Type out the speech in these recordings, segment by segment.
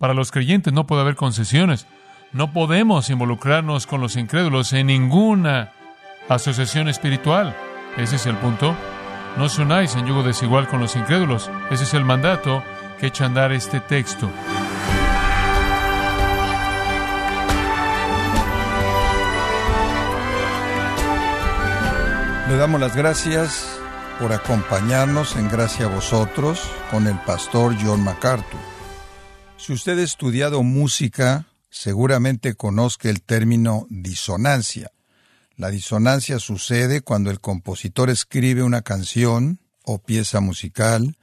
Para los creyentes no puede haber concesiones. No podemos involucrarnos con los incrédulos en ninguna asociación espiritual. Ese es el punto. No os unáis en yugo desigual con los incrédulos. Ese es el mandato que echa a andar este texto. Le damos las gracias por acompañarnos en Gracia a vosotros con el pastor John MacArthur. Si usted ha estudiado música, seguramente conozca el término disonancia. La disonancia sucede cuando el compositor escribe una canción o pieza musical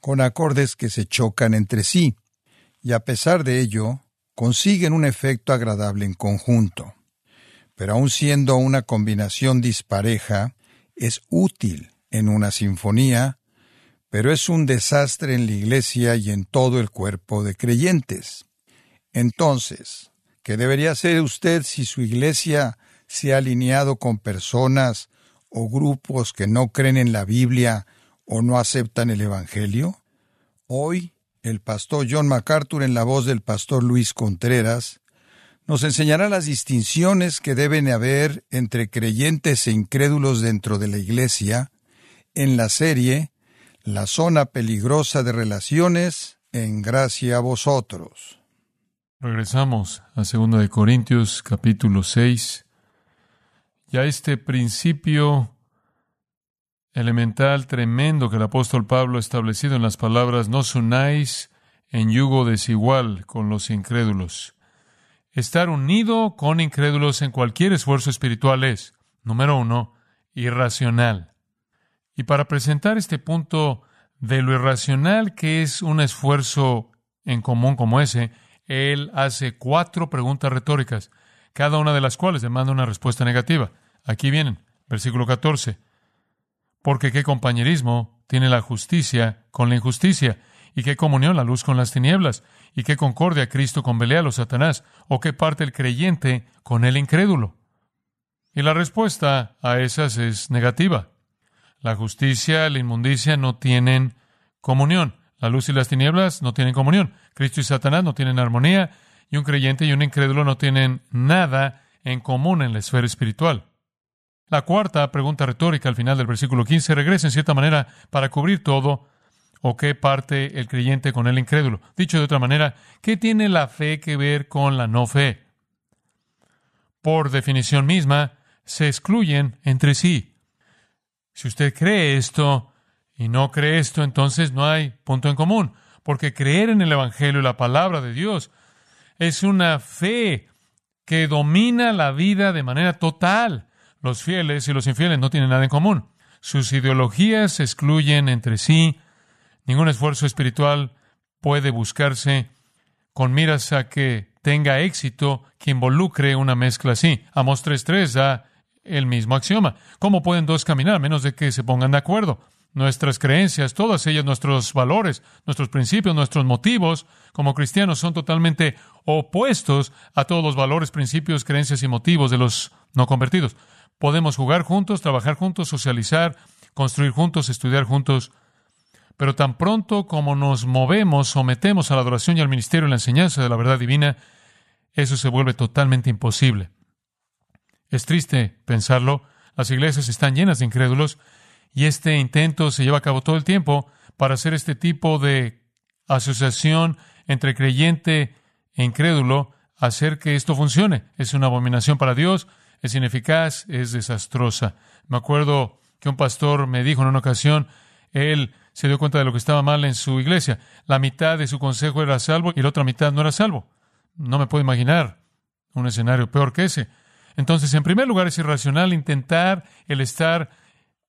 con acordes que se chocan entre sí, y a pesar de ello, consiguen un efecto agradable en conjunto pero aun siendo una combinación dispareja, es útil en una sinfonía, pero es un desastre en la iglesia y en todo el cuerpo de creyentes. Entonces, ¿qué debería hacer usted si su iglesia se ha alineado con personas o grupos que no creen en la Biblia o no aceptan el Evangelio? Hoy, el pastor John MacArthur en la voz del pastor Luis Contreras nos enseñará las distinciones que deben haber entre creyentes e incrédulos dentro de la Iglesia en la serie La zona peligrosa de relaciones en gracia a vosotros. Regresamos a 2 de Corintios capítulo 6. Ya este principio elemental tremendo que el apóstol Pablo ha establecido en las palabras no os unáis en yugo desigual con los incrédulos. Estar unido con incrédulos en cualquier esfuerzo espiritual es, número uno, irracional. Y para presentar este punto de lo irracional que es un esfuerzo en común como ese, él hace cuatro preguntas retóricas, cada una de las cuales demanda una respuesta negativa. Aquí vienen, versículo 14. Porque qué compañerismo tiene la justicia con la injusticia, y qué comunión la luz con las tinieblas, ¿Y qué concordia Cristo con Belial o Satanás? ¿O qué parte el creyente con el incrédulo? Y la respuesta a esas es negativa. La justicia, la inmundicia no tienen comunión. La luz y las tinieblas no tienen comunión. Cristo y Satanás no tienen armonía. Y un creyente y un incrédulo no tienen nada en común en la esfera espiritual. La cuarta pregunta retórica al final del versículo 15 regresa en cierta manera para cubrir todo ¿O qué parte el creyente con el incrédulo? Dicho de otra manera, ¿qué tiene la fe que ver con la no fe? Por definición misma, se excluyen entre sí. Si usted cree esto y no cree esto, entonces no hay punto en común, porque creer en el Evangelio y la palabra de Dios es una fe que domina la vida de manera total. Los fieles y los infieles no tienen nada en común. Sus ideologías se excluyen entre sí Ningún esfuerzo espiritual puede buscarse con miras a que tenga éxito que involucre una mezcla así. Amos 3.3 da el mismo axioma. ¿Cómo pueden dos caminar a menos de que se pongan de acuerdo? Nuestras creencias, todas ellas, nuestros valores, nuestros principios, nuestros motivos, como cristianos, son totalmente opuestos a todos los valores, principios, creencias y motivos de los no convertidos. Podemos jugar juntos, trabajar juntos, socializar, construir juntos, estudiar juntos, pero tan pronto como nos movemos, sometemos a la adoración y al ministerio y la enseñanza de la verdad divina, eso se vuelve totalmente imposible. Es triste pensarlo, las iglesias están llenas de incrédulos y este intento se lleva a cabo todo el tiempo para hacer este tipo de asociación entre creyente e incrédulo, hacer que esto funcione. Es una abominación para Dios, es ineficaz, es desastrosa. Me acuerdo que un pastor me dijo en una ocasión, él se dio cuenta de lo que estaba mal en su iglesia. La mitad de su consejo era salvo y la otra mitad no era salvo. No me puedo imaginar un escenario peor que ese. Entonces, en primer lugar, es irracional intentar el estar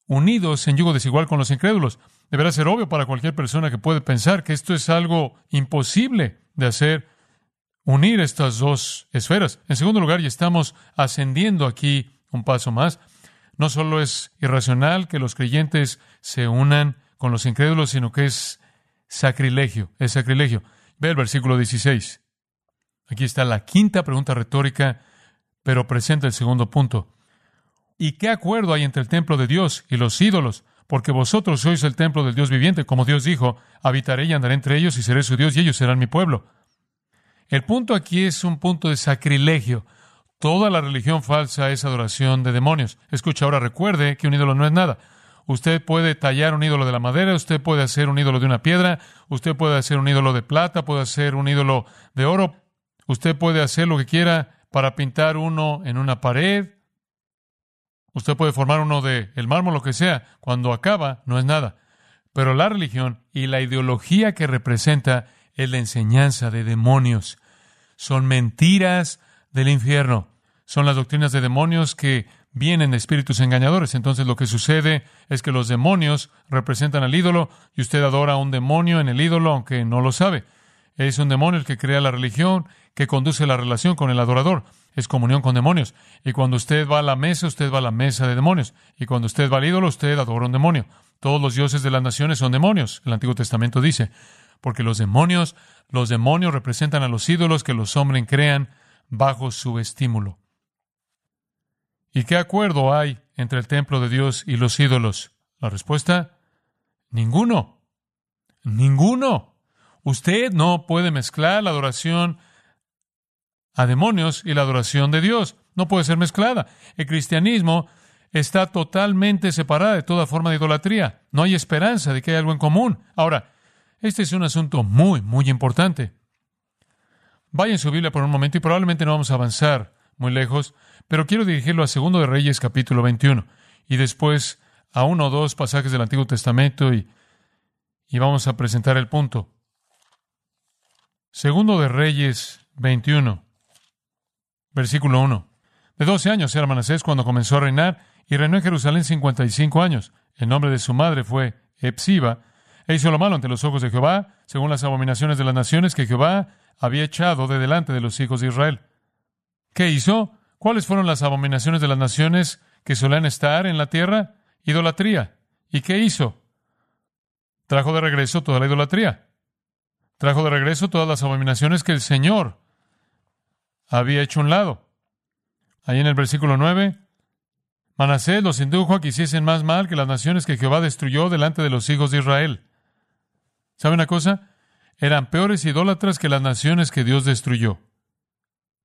unidos en yugo desigual con los incrédulos. Deberá ser obvio para cualquier persona que puede pensar que esto es algo imposible de hacer, unir estas dos esferas. En segundo lugar, y estamos ascendiendo aquí un paso más, no solo es irracional que los creyentes se unan con los incrédulos, sino que es sacrilegio, es sacrilegio. Ve el versículo 16. Aquí está la quinta pregunta retórica, pero presenta el segundo punto. ¿Y qué acuerdo hay entre el templo de Dios y los ídolos? Porque vosotros sois el templo del Dios viviente, como Dios dijo, habitaré y andaré entre ellos y seré su Dios y ellos serán mi pueblo. El punto aquí es un punto de sacrilegio. Toda la religión falsa es adoración de demonios. Escucha, ahora recuerde que un ídolo no es nada. Usted puede tallar un ídolo de la madera, usted puede hacer un ídolo de una piedra, usted puede hacer un ídolo de plata, puede hacer un ídolo de oro, usted puede hacer lo que quiera para pintar uno en una pared, usted puede formar uno de el mármol, lo que sea. Cuando acaba, no es nada. Pero la religión y la ideología que representa es la enseñanza de demonios. Son mentiras del infierno. Son las doctrinas de demonios que vienen de espíritus engañadores. Entonces lo que sucede es que los demonios representan al ídolo y usted adora a un demonio en el ídolo aunque no lo sabe. Es un demonio el que crea la religión, que conduce la relación con el adorador. Es comunión con demonios. Y cuando usted va a la mesa, usted va a la mesa de demonios. Y cuando usted va al ídolo, usted adora un demonio. Todos los dioses de las naciones son demonios, el Antiguo Testamento dice. Porque los demonios, los demonios representan a los ídolos que los hombres crean bajo su estímulo. ¿Y qué acuerdo hay entre el templo de Dios y los ídolos? La respuesta, ninguno. Ninguno. Usted no puede mezclar la adoración a demonios y la adoración de Dios. No puede ser mezclada. El cristianismo está totalmente separada de toda forma de idolatría. No hay esperanza de que haya algo en común. Ahora, este es un asunto muy, muy importante. Vaya en su Biblia por un momento y probablemente no vamos a avanzar muy lejos, pero quiero dirigirlo a Segundo de Reyes capítulo 21 y después a uno o dos pasajes del Antiguo Testamento y, y vamos a presentar el punto. Segundo de Reyes 21, versículo 1. De 12 años era Manasés cuando comenzó a reinar y reinó en Jerusalén 55 años. El nombre de su madre fue Epsiba, e hizo lo malo ante los ojos de Jehová, según las abominaciones de las naciones que Jehová había echado de delante de los hijos de Israel. ¿Qué hizo? ¿Cuáles fueron las abominaciones de las naciones que solían estar en la tierra? Idolatría. ¿Y qué hizo? Trajo de regreso toda la idolatría. Trajo de regreso todas las abominaciones que el Señor había hecho un lado. Ahí en el versículo 9, Manasés los indujo a que hiciesen más mal que las naciones que Jehová destruyó delante de los hijos de Israel. ¿Sabe una cosa? Eran peores idólatras que las naciones que Dios destruyó.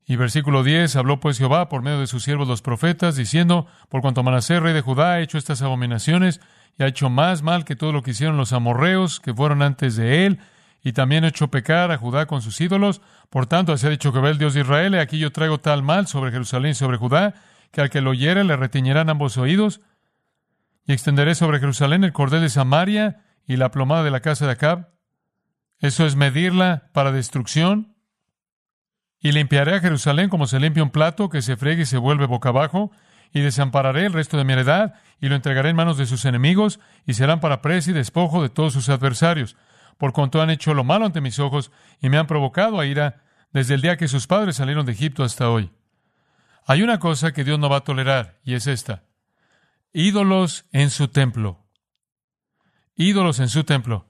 Y versículo 10, habló pues Jehová por medio de sus siervos los profetas, diciendo, por cuanto Manasés, rey de Judá, ha hecho estas abominaciones, y ha hecho más mal que todo lo que hicieron los amorreos que fueron antes de él, y también ha hecho pecar a Judá con sus ídolos, por tanto, así ha dicho Jehová el Dios de Israel, y aquí yo traigo tal mal sobre Jerusalén y sobre Judá, que al que lo oyere le retiñerán ambos oídos, y extenderé sobre Jerusalén el cordel de Samaria y la plomada de la casa de Acab. Eso es medirla para destrucción. Y limpiaré a Jerusalén como se limpia un plato que se friegue y se vuelve boca abajo, y desampararé el resto de mi heredad, y lo entregaré en manos de sus enemigos, y serán para presa y despojo de todos sus adversarios, por cuanto han hecho lo malo ante mis ojos, y me han provocado a ira desde el día que sus padres salieron de Egipto hasta hoy. Hay una cosa que Dios no va a tolerar, y es esta. Ídolos en su templo. Ídolos en su templo.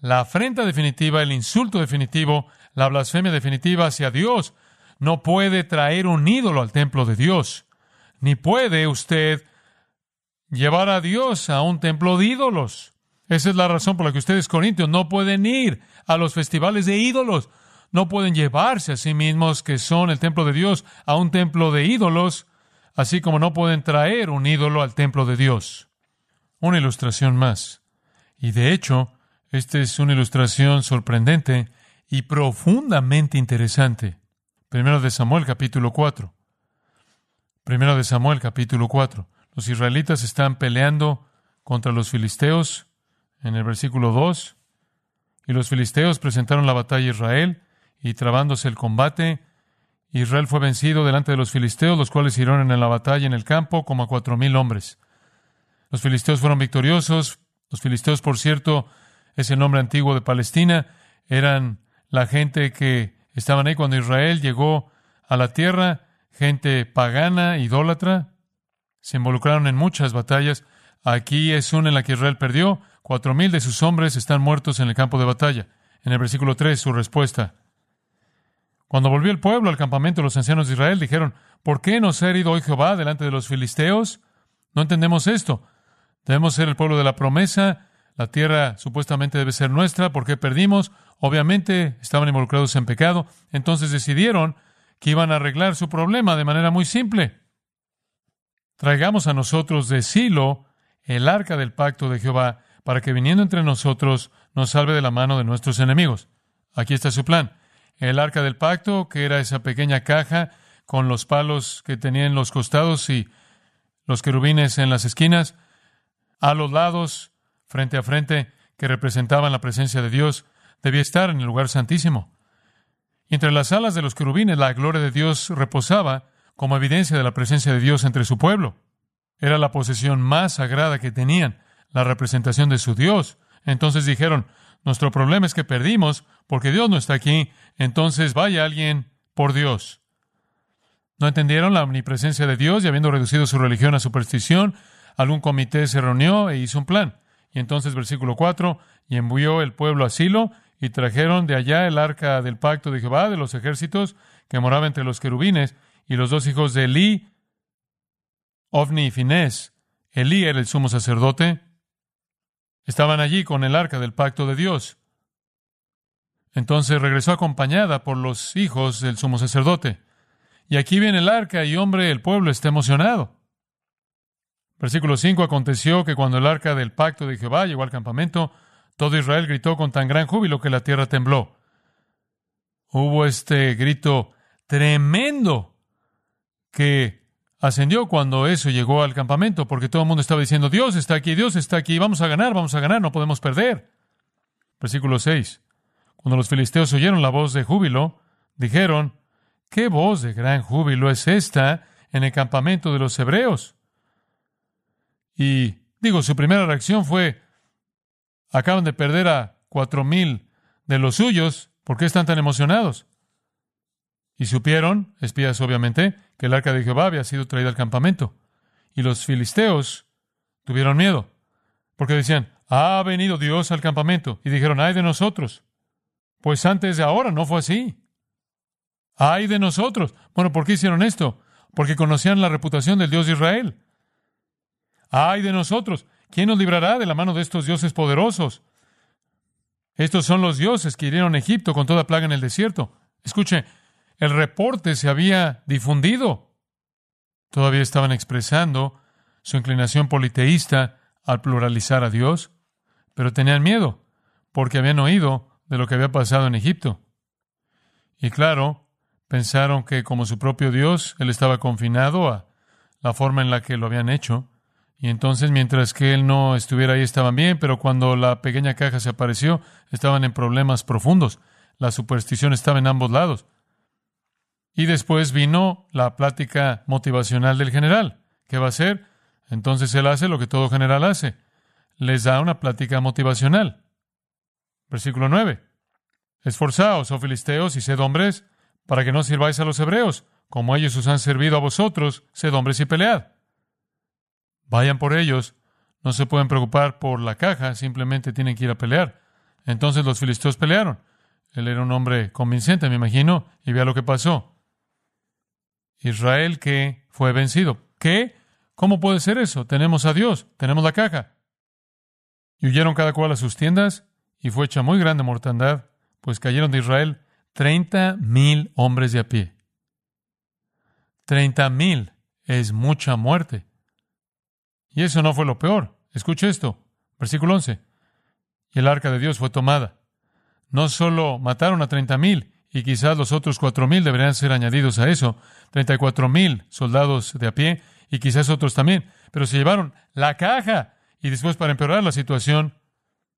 La afrenta definitiva, el insulto definitivo, la blasfemia definitiva hacia Dios. No puede traer un ídolo al templo de Dios, ni puede usted llevar a Dios a un templo de ídolos. Esa es la razón por la que ustedes, corintios, no pueden ir a los festivales de ídolos. No pueden llevarse a sí mismos, que son el templo de Dios, a un templo de ídolos, así como no pueden traer un ídolo al templo de Dios. Una ilustración más. Y de hecho, esta es una ilustración sorprendente y profundamente interesante. Primero de Samuel capítulo 4. Primero de Samuel capítulo 4. Los israelitas están peleando contra los filisteos en el versículo 2. Y los filisteos presentaron la batalla a Israel y trabándose el combate, Israel fue vencido delante de los filisteos, los cuales hirieron en la batalla en el campo como a cuatro mil hombres. Los filisteos fueron victoriosos. Los filisteos, por cierto, es el nombre antiguo de Palestina. Eran la gente que estaban ahí cuando Israel llegó a la tierra, gente pagana, idólatra. Se involucraron en muchas batallas. Aquí es una en la que Israel perdió. Cuatro mil de sus hombres están muertos en el campo de batalla. En el versículo 3, su respuesta. Cuando volvió el pueblo al campamento, los ancianos de Israel dijeron, ¿por qué nos ha herido hoy Jehová delante de los filisteos? No entendemos esto. Debemos ser el pueblo de la promesa, La tierra supuestamente debe ser nuestra. ¿Por qué perdimos? Obviamente estaban involucrados en pecado. Entonces decidieron que iban a arreglar su problema de manera muy simple. Traigamos a nosotros de Silo el arca del pacto de Jehová, para que viniendo entre nosotros nos salve de la mano de nuestros enemigos. Aquí está su plan. El arca del pacto, que era esa pequeña caja con los palos que tenía en los costados y los querubines en las esquinas, a los lados, frente a frente, que representaban la presencia de Dios, debía estar en el lugar santísimo. Y entre las alas de los querubines la gloria de Dios reposaba como evidencia de la presencia de Dios entre su pueblo. Era la posesión más sagrada que tenían, la representación de su Dios. Entonces dijeron, nuestro problema es que perdimos porque Dios no está aquí, entonces vaya alguien por Dios. No entendieron la omnipresencia de Dios y habiendo reducido su religión a superstición, algún comité se reunió e hizo un plan. Y entonces, versículo 4, y envió el pueblo a Silo y trajeron de allá el arca del pacto de Jehová de los ejércitos que moraba entre los querubines y los dos hijos de Elí, Ovni y Finés. Elí era el sumo sacerdote. Estaban allí con el arca del pacto de Dios. Entonces regresó acompañada por los hijos del sumo sacerdote. Y aquí viene el arca y hombre, el pueblo está emocionado. Versículo 5, aconteció que cuando el arca del pacto de Jehová llegó al campamento, todo Israel gritó con tan gran júbilo que la tierra tembló. Hubo este grito tremendo que ascendió cuando eso llegó al campamento, porque todo el mundo estaba diciendo, Dios está aquí, Dios está aquí, vamos a ganar, vamos a ganar, no podemos perder. Versículo 6. Cuando los filisteos oyeron la voz de júbilo, dijeron, ¿qué voz de gran júbilo es esta en el campamento de los hebreos? Y digo, su primera reacción fue, acaban de perder a cuatro mil de los suyos, ¿por qué están tan emocionados? Y supieron, espías obviamente, que el arca de Jehová había sido traída al campamento. Y los filisteos tuvieron miedo, porque decían, ha venido Dios al campamento. Y dijeron, ay de nosotros. Pues antes de ahora no fue así. Ay de nosotros. Bueno, ¿por qué hicieron esto? Porque conocían la reputación del Dios de Israel. ¡Ay de nosotros! ¿Quién nos librará de la mano de estos dioses poderosos? Estos son los dioses que hirieron a Egipto con toda plaga en el desierto. Escuche, el reporte se había difundido. Todavía estaban expresando su inclinación politeísta al pluralizar a Dios, pero tenían miedo, porque habían oído de lo que había pasado en Egipto. Y claro, pensaron que como su propio Dios, Él estaba confinado a la forma en la que lo habían hecho, y entonces, mientras que él no estuviera ahí, estaban bien, pero cuando la pequeña caja se apareció, estaban en problemas profundos. La superstición estaba en ambos lados. Y después vino la plática motivacional del general. ¿Qué va a hacer? Entonces él hace lo que todo general hace. Les da una plática motivacional. Versículo 9. Esforzaos, oh filisteos, y sed hombres, para que no sirváis a los hebreos, como ellos os han servido a vosotros, sed hombres y pelead. Vayan por ellos. No se pueden preocupar por la caja, simplemente tienen que ir a pelear. Entonces los filisteos pelearon. Él era un hombre convincente, me imagino, y vea lo que pasó. Israel que fue vencido. ¿Qué? ¿Cómo puede ser eso? Tenemos a Dios, tenemos la caja. Y huyeron cada cual a sus tiendas, y fue hecha muy grande mortandad, pues cayeron de Israel treinta mil hombres de a pie. Treinta mil es mucha muerte. Y eso no fue lo peor. Escuche esto. Versículo 11. Y el arca de Dios fue tomada. No solo mataron a treinta mil, y quizás los otros cuatro mil deberían ser añadidos a eso, treinta y cuatro mil soldados de a pie, y quizás otros también, pero se llevaron la caja. Y después, para empeorar la situación,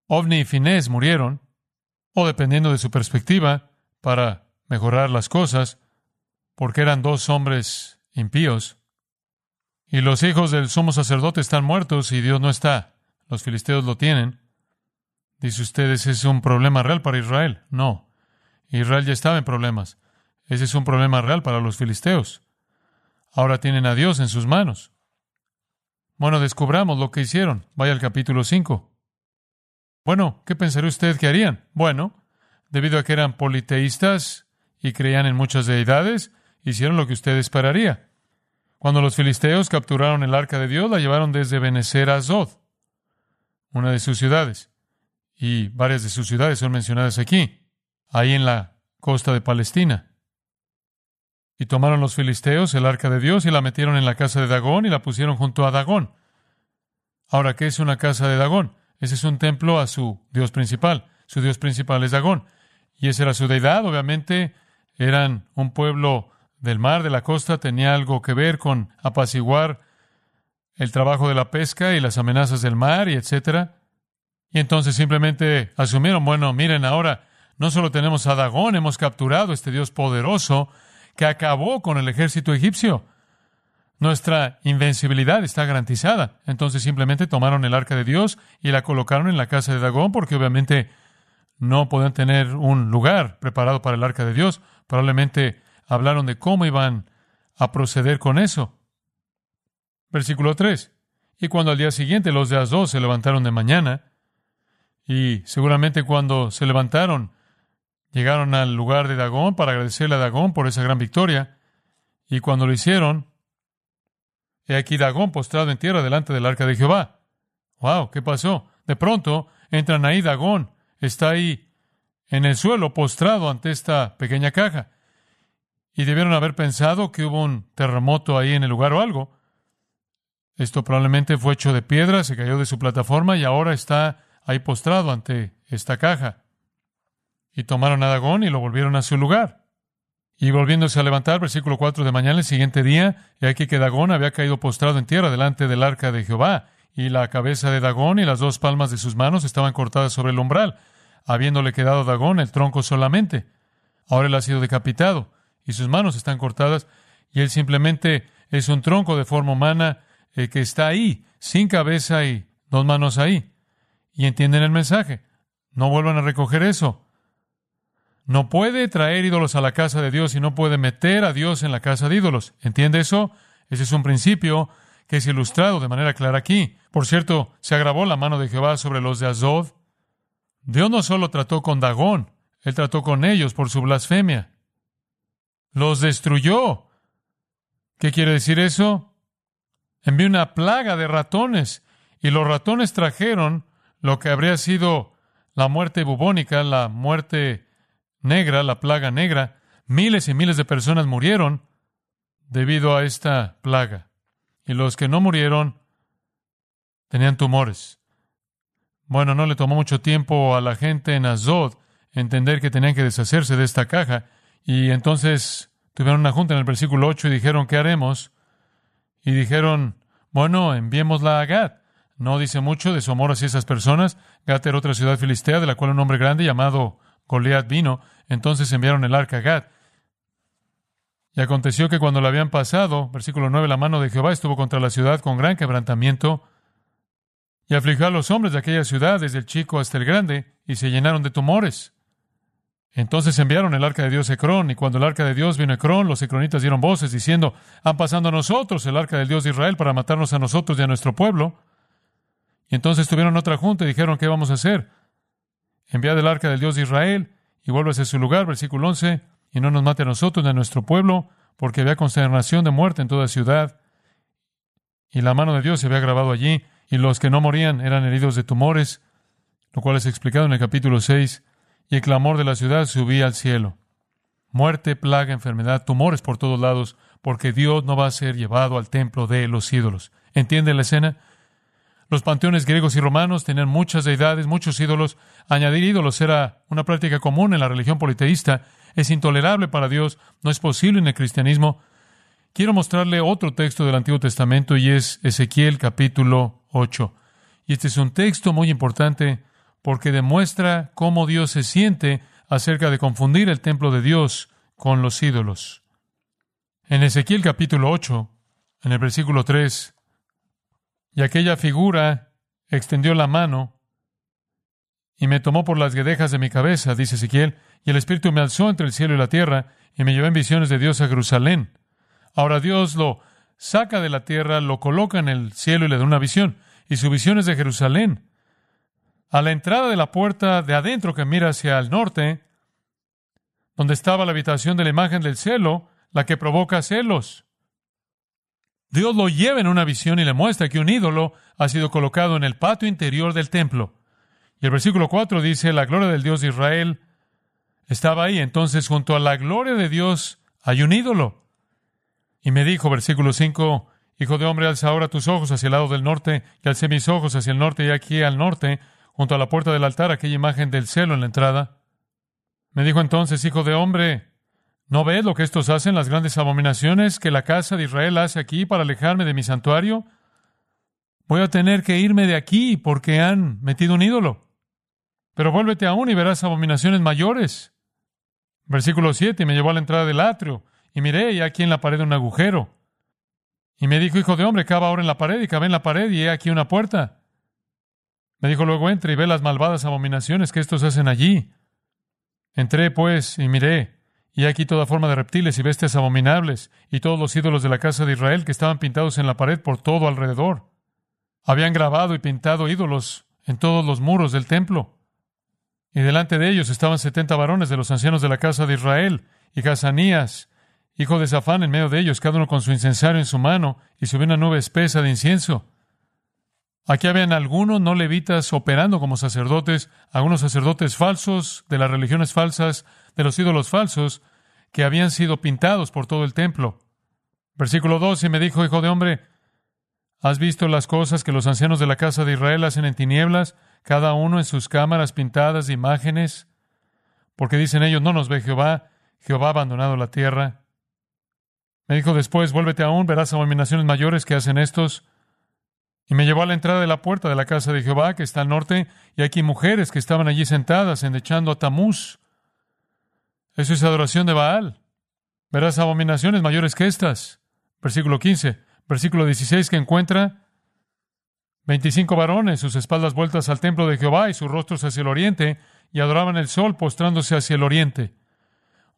Ovni y Finés murieron, o dependiendo de su perspectiva, para mejorar las cosas, porque eran dos hombres impíos, y los hijos del sumo sacerdote están muertos y Dios no está. Los filisteos lo tienen. Dice usted, ¿ese es un problema real para Israel? No. Israel ya estaba en problemas. Ese es un problema real para los filisteos. Ahora tienen a Dios en sus manos. Bueno, descubramos lo que hicieron. Vaya al capítulo 5. Bueno, ¿qué pensaría usted que harían? Bueno, debido a que eran politeístas y creían en muchas deidades, hicieron lo que usted esperaría. Cuando los filisteos capturaron el arca de Dios, la llevaron desde Benecer a Zod, una de sus ciudades. y varias de sus ciudades son mencionadas aquí, ahí en la costa de Palestina. Y tomaron los filisteos el arca de Dios y la metieron en la casa de Dagón y la pusieron junto a Dagón. Ahora, ¿qué es una casa de Dagón? Ese es un templo a su dios principal. Su dios principal es Dagón. Y esa era su deidad. Obviamente, eran un pueblo del mar, de la costa, tenía algo que ver con apaciguar el trabajo de la pesca y las amenazas del mar y etcétera. Y entonces simplemente asumieron, bueno, miren ahora, no solo tenemos a Dagón, hemos capturado a este Dios poderoso que acabó con el ejército egipcio. Nuestra invencibilidad está garantizada. Entonces simplemente tomaron el arca de Dios y la colocaron en la casa de Dagón porque obviamente no podían tener un lugar preparado para el arca de Dios. Probablemente hablaron de cómo iban a proceder con eso. Versículo 3. Y cuando al día siguiente los de Asdod se levantaron de mañana, y seguramente cuando se levantaron, llegaron al lugar de Dagón para agradecerle a Dagón por esa gran victoria, y cuando lo hicieron, he aquí Dagón postrado en tierra delante del arca de Jehová. ¡Wow! ¿Qué pasó? De pronto entran ahí, Dagón está ahí en el suelo postrado ante esta pequeña caja. Y debieron haber pensado que hubo un terremoto ahí en el lugar o algo. Esto probablemente fue hecho de piedra, se cayó de su plataforma y ahora está ahí postrado ante esta caja. Y tomaron a Dagón y lo volvieron a su lugar. Y volviéndose a levantar, versículo 4 de mañana, el siguiente día, y aquí que Dagón había caído postrado en tierra delante del arca de Jehová, y la cabeza de Dagón y las dos palmas de sus manos estaban cortadas sobre el umbral, habiéndole quedado Dagón el tronco solamente. Ahora él ha sido decapitado, y sus manos están cortadas, y él simplemente es un tronco de forma humana el que está ahí, sin cabeza y dos manos ahí. Y entienden el mensaje. No vuelvan a recoger eso. No puede traer ídolos a la casa de Dios y no puede meter a Dios en la casa de ídolos. ¿Entiende eso? Ese es un principio que es ilustrado de manera clara aquí. Por cierto, se agravó la mano de Jehová sobre los de Azod. Dios no solo trató con Dagón, él trató con ellos por su blasfemia. Los destruyó. ¿Qué quiere decir eso? envió una plaga de ratones y los ratones trajeron lo que habría sido la muerte bubónica, la muerte negra, la plaga negra. Miles y miles de personas murieron debido a esta plaga. Y los que no murieron tenían tumores. Bueno, no le tomó mucho tiempo a la gente en Azod entender que tenían que deshacerse de esta caja. Y entonces tuvieron una junta en el versículo 8 y dijeron, ¿qué haremos? y dijeron, bueno, enviémosla a Gad. No dice mucho de su amor hacia esas personas. Gad era otra ciudad filistea de la cual un hombre grande llamado Goliat vino. Entonces enviaron el arca a Gad. Y aconteció que cuando la habían pasado, versículo 9, la mano de Jehová estuvo contra la ciudad con gran quebrantamiento y afligió a los hombres de aquella ciudad, desde el chico hasta el grande, y se llenaron de tumores. Entonces enviaron el arca de Dios a Ecrón, y cuando el arca de Dios vino a Ecrón, los ecronitas dieron voces diciendo, han pasando a nosotros el arca del Dios de Israel para matarnos a nosotros y a nuestro pueblo. Y entonces tuvieron otra junta y dijeron, ¿qué vamos a hacer? Enviad el arca del Dios de Israel y vuélvase a su lugar, versículo 11, y no nos mate a nosotros ni a nuestro pueblo, porque había consternación de muerte en toda ciudad. Y la mano de Dios se había grabado allí, y los que no morían eran heridos de tumores, lo cual es explicado en el capítulo 6 y el clamor de la ciudad subía al cielo. Muerte, plaga, enfermedad, tumores por todos lados, porque Dios no va a ser llevado al templo de los ídolos. ¿Entiende la escena? Los panteones griegos y romanos tenían muchas deidades, muchos ídolos. Añadir ídolos era una práctica común en la religión politeísta. Es intolerable para Dios, no es posible en el cristianismo. Quiero mostrarle otro texto del Antiguo Testamento y es Ezequiel capítulo 8. Y este es un texto muy importante porque demuestra cómo Dios se siente acerca de confundir el templo de Dios con los ídolos. En Ezequiel capítulo 8, en el versículo 3, y aquella figura extendió la mano y me tomó por las guedejas de mi cabeza, dice Ezequiel, y el Espíritu me alzó entre el cielo y la tierra y me llevó en visiones de Dios a Jerusalén. Ahora Dios lo saca de la tierra, lo coloca en el cielo y le da una visión, y su visión es de Jerusalén a la entrada de la puerta de adentro que mira hacia el norte, donde estaba la habitación de la imagen del cielo, la que provoca celos. Dios lo lleva en una visión y le muestra que un ídolo ha sido colocado en el patio interior del templo. Y el versículo 4 dice, la gloria del Dios de Israel estaba ahí. Entonces, junto a la gloria de Dios hay un ídolo. Y me dijo, versículo 5, Hijo de hombre, alza ahora tus ojos hacia el lado del norte, y alcé mis ojos hacia el norte, y aquí al norte, junto a la puerta del altar, aquella imagen del celo en la entrada. Me dijo entonces, Hijo de hombre, ¿no ves lo que estos hacen, las grandes abominaciones que la casa de Israel hace aquí para alejarme de mi santuario? Voy a tener que irme de aquí porque han metido un ídolo. Pero vuélvete aún y verás abominaciones mayores. Versículo 7, y me llevó a la entrada del atrio, y miré, y aquí en la pared un agujero y me dijo, hijo de hombre, cava ahora en la pared y cabe en la pared y he aquí una puerta. Me dijo luego, entra y ve las malvadas abominaciones que estos hacen allí. Entré, pues, y miré, y aquí toda forma de reptiles y bestias abominables, y todos los ídolos de la casa de Israel que estaban pintados en la pared por todo alrededor. Habían grabado y pintado ídolos en todos los muros del templo. Y delante de ellos estaban setenta varones de los ancianos de la casa de Israel, y Gazanías, hijo de Zafán, en medio de ellos, cada uno con su incensario en su mano, y subió una nube espesa de incienso. Aquí habían algunos no levitas operando como sacerdotes, algunos sacerdotes falsos de las religiones falsas, de los ídolos falsos, que habían sido pintados por todo el templo. Versículo 2, y me dijo, hijo de hombre, ¿has visto las cosas que los ancianos de la casa de Israel hacen en tinieblas, cada uno en sus cámaras pintadas de imágenes? Porque dicen ellos, no nos ve Jehová, Jehová ha abandonado la tierra. Me dijo después, vuélvete aún, verás abominaciones mayores que hacen estos. Y me llevó a la entrada de la puerta de la casa de Jehová, que está al norte, y aquí mujeres que estaban allí sentadas, endechando a Tamuz. Eso es adoración de Baal. Verás abominaciones mayores que estas. Versículo 15. Versículo 16 que encuentra veinticinco varones, sus espaldas vueltas al templo de Jehová y sus rostros hacia el oriente, y adoraban el sol postrándose hacia el oriente.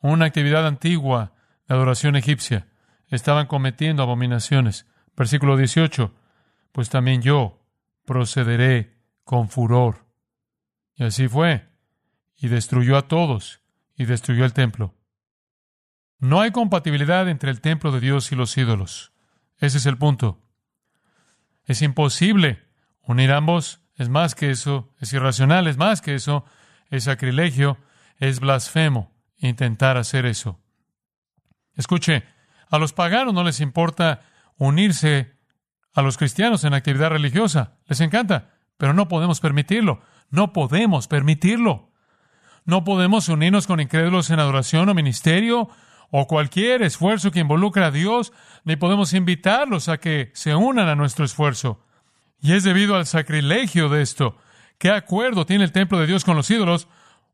Una actividad antigua de adoración egipcia estaban cometiendo abominaciones. Versículo 18, pues también yo procederé con furor. Y así fue, y destruyó a todos, y destruyó el templo. No hay compatibilidad entre el templo de Dios y los ídolos. Ese es el punto. Es imposible unir ambos. Es más que eso, es irracional, es más que eso, es sacrilegio, es blasfemo intentar hacer eso. Escuche, a los paganos no les importa unirse a los cristianos en actividad religiosa. Les encanta, pero no podemos permitirlo. No podemos permitirlo. No podemos unirnos con incrédulos en adoración o ministerio o cualquier esfuerzo que involucre a Dios, ni podemos invitarlos a que se unan a nuestro esfuerzo. Y es debido al sacrilegio de esto. ¿Qué acuerdo tiene el templo de Dios con los ídolos?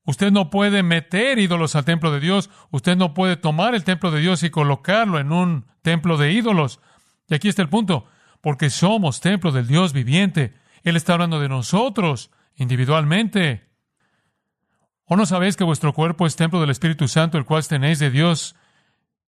Usted no puede meter ídolos al templo de Dios. Usted no puede tomar el templo de Dios y colocarlo en un templo de ídolos. Y aquí está el punto. Porque somos templo del Dios viviente. Él está hablando de nosotros individualmente. ¿O no sabéis que vuestro cuerpo es templo del Espíritu Santo, el cual tenéis de Dios,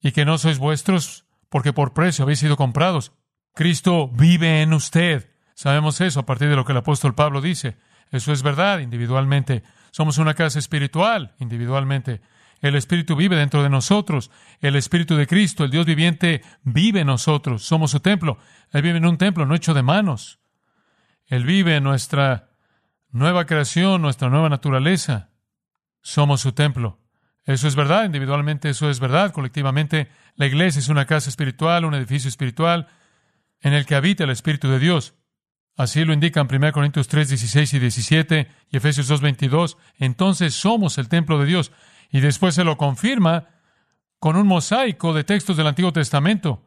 y que no sois vuestros, porque por precio habéis sido comprados? Cristo vive en usted. Sabemos eso a partir de lo que el apóstol Pablo dice. Eso es verdad individualmente. Somos una casa espiritual individualmente. El Espíritu vive dentro de nosotros. El Espíritu de Cristo, el Dios viviente, vive en nosotros. Somos su templo. Él vive en un templo no hecho de manos. Él vive en nuestra nueva creación, nuestra nueva naturaleza. Somos su templo. Eso es verdad, individualmente eso es verdad, colectivamente la iglesia es una casa espiritual, un edificio espiritual en el que habita el Espíritu de Dios. Así lo indican 1 Corintios 3, 16 y 17 y Efesios 2, 22. Entonces somos el templo de Dios. Y después se lo confirma con un mosaico de textos del Antiguo Testamento.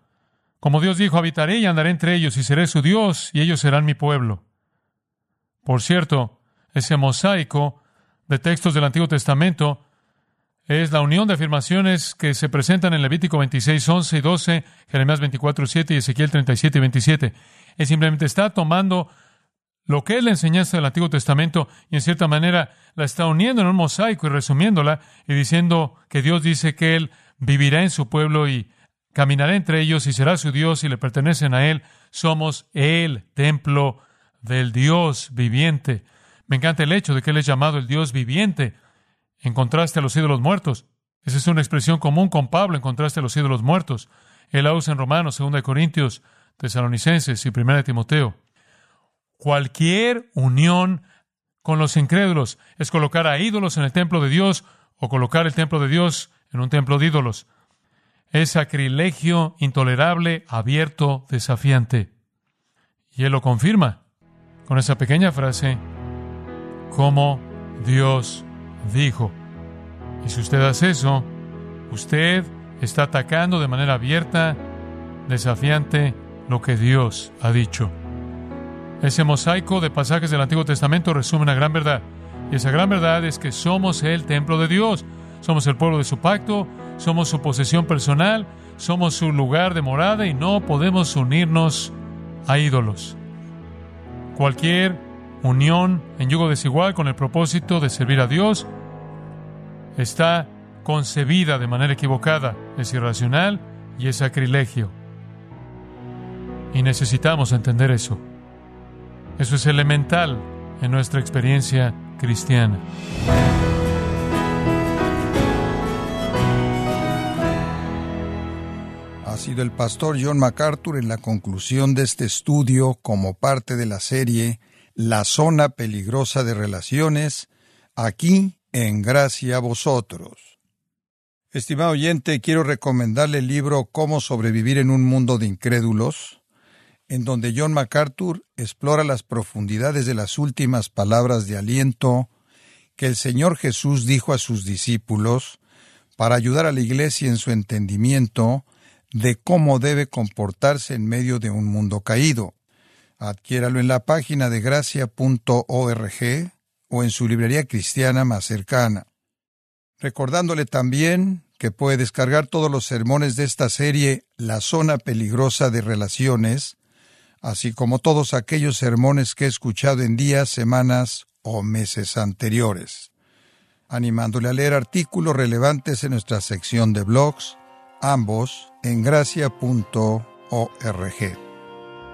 Como Dios dijo, habitaré y andaré entre ellos y seré su Dios y ellos serán mi pueblo. Por cierto, ese mosaico de textos del Antiguo Testamento es la unión de afirmaciones que se presentan en Levítico 26, 11 y 12, Jeremías 24, 7 y Ezequiel 37 y 27. Es simplemente está tomando lo que es la enseñanza del Antiguo Testamento y en cierta manera la está uniendo en un mosaico y resumiéndola y diciendo que Dios dice que Él vivirá en su pueblo y caminará entre ellos y será su Dios y le pertenecen a Él. Somos el templo del Dios viviente. Me encanta el hecho de que Él es llamado el Dios viviente en contraste a los ídolos muertos. Esa es una expresión común con Pablo en contraste a los ídolos muertos. Él la usa en Romanos, 2 Corintios, Tesalonicenses y 1 Timoteo. Cualquier unión con los incrédulos, es colocar a ídolos en el templo de Dios o colocar el templo de Dios en un templo de ídolos. Es sacrilegio intolerable, abierto, desafiante. Y él lo confirma con esa pequeña frase, como Dios dijo. Y si usted hace eso, usted está atacando de manera abierta, desafiante, lo que Dios ha dicho. Ese mosaico de pasajes del Antiguo Testamento resume una gran verdad. Y esa gran verdad es que somos el templo de Dios. Somos el pueblo de su pacto, somos su posesión personal, somos su lugar de morada y no podemos unirnos a ídolos. Cualquier unión en yugo desigual con el propósito de servir a Dios está concebida de manera equivocada, es irracional y es sacrilegio. Y necesitamos entender eso. Eso es elemental en nuestra experiencia cristiana. Ha sido el pastor John MacArthur en la conclusión de este estudio como parte de la serie La zona peligrosa de relaciones, aquí en Gracia a vosotros. Estimado oyente, quiero recomendarle el libro Cómo sobrevivir en un mundo de incrédulos, en donde John MacArthur explora las profundidades de las últimas palabras de aliento que el Señor Jesús dijo a sus discípulos para ayudar a la Iglesia en su entendimiento de cómo debe comportarse en medio de un mundo caído. Adquiéralo en la página de gracia.org o en su librería cristiana más cercana. Recordándole también que puede descargar todos los sermones de esta serie La zona peligrosa de relaciones así como todos aquellos sermones que he escuchado en días, semanas o meses anteriores, animándole a leer artículos relevantes en nuestra sección de blogs, ambos en gracia.org.